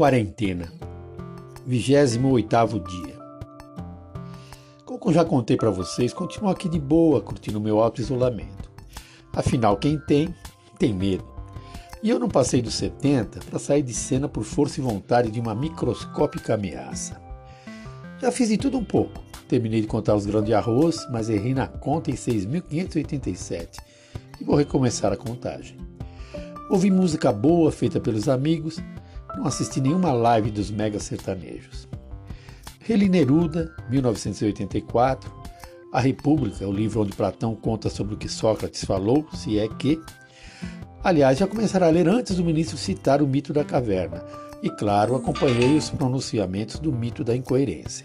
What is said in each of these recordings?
Quarentena, 28 dia. Como já contei para vocês, continuo aqui de boa, curtindo meu auto-isolamento. Afinal, quem tem, tem medo. E eu não passei dos 70 para sair de cena por força e vontade de uma microscópica ameaça. Já fiz de tudo um pouco. Terminei de contar os grãos de arroz, mas errei na conta em 6.587 e vou recomeçar a contagem. Ouvi música boa feita pelos amigos não assisti nenhuma live dos mega sertanejos. Reli Neruda, 1984, A República, o livro onde Platão conta sobre o que Sócrates falou, se é que. Aliás, já começaram a ler antes do ministro citar o mito da caverna. E, claro, acompanhei os pronunciamentos do mito da incoerência.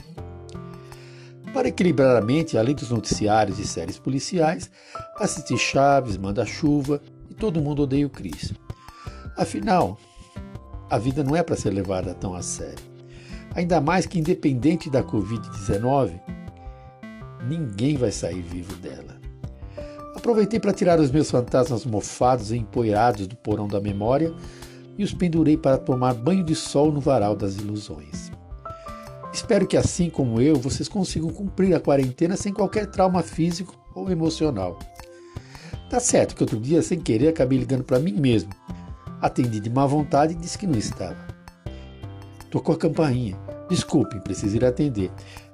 Para equilibrar a mente, além dos noticiários e séries policiais, assisti Chaves, Manda-Chuva e Todo Mundo Odeia o Cris. Afinal, a vida não é para ser levada tão a sério. Ainda mais que, independente da Covid-19, ninguém vai sair vivo dela. Aproveitei para tirar os meus fantasmas mofados e empoeirados do porão da memória e os pendurei para tomar banho de sol no varal das ilusões. Espero que, assim como eu, vocês consigam cumprir a quarentena sem qualquer trauma físico ou emocional. Tá certo que outro dia, sem querer, acabei ligando para mim mesmo Atendi de má vontade e disse que não estava. Tocou a campainha. Desculpe, preciso ir atender.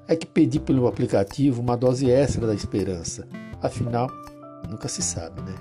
É que pedi pelo aplicativo uma dose extra da esperança. Afinal, nunca se sabe, né?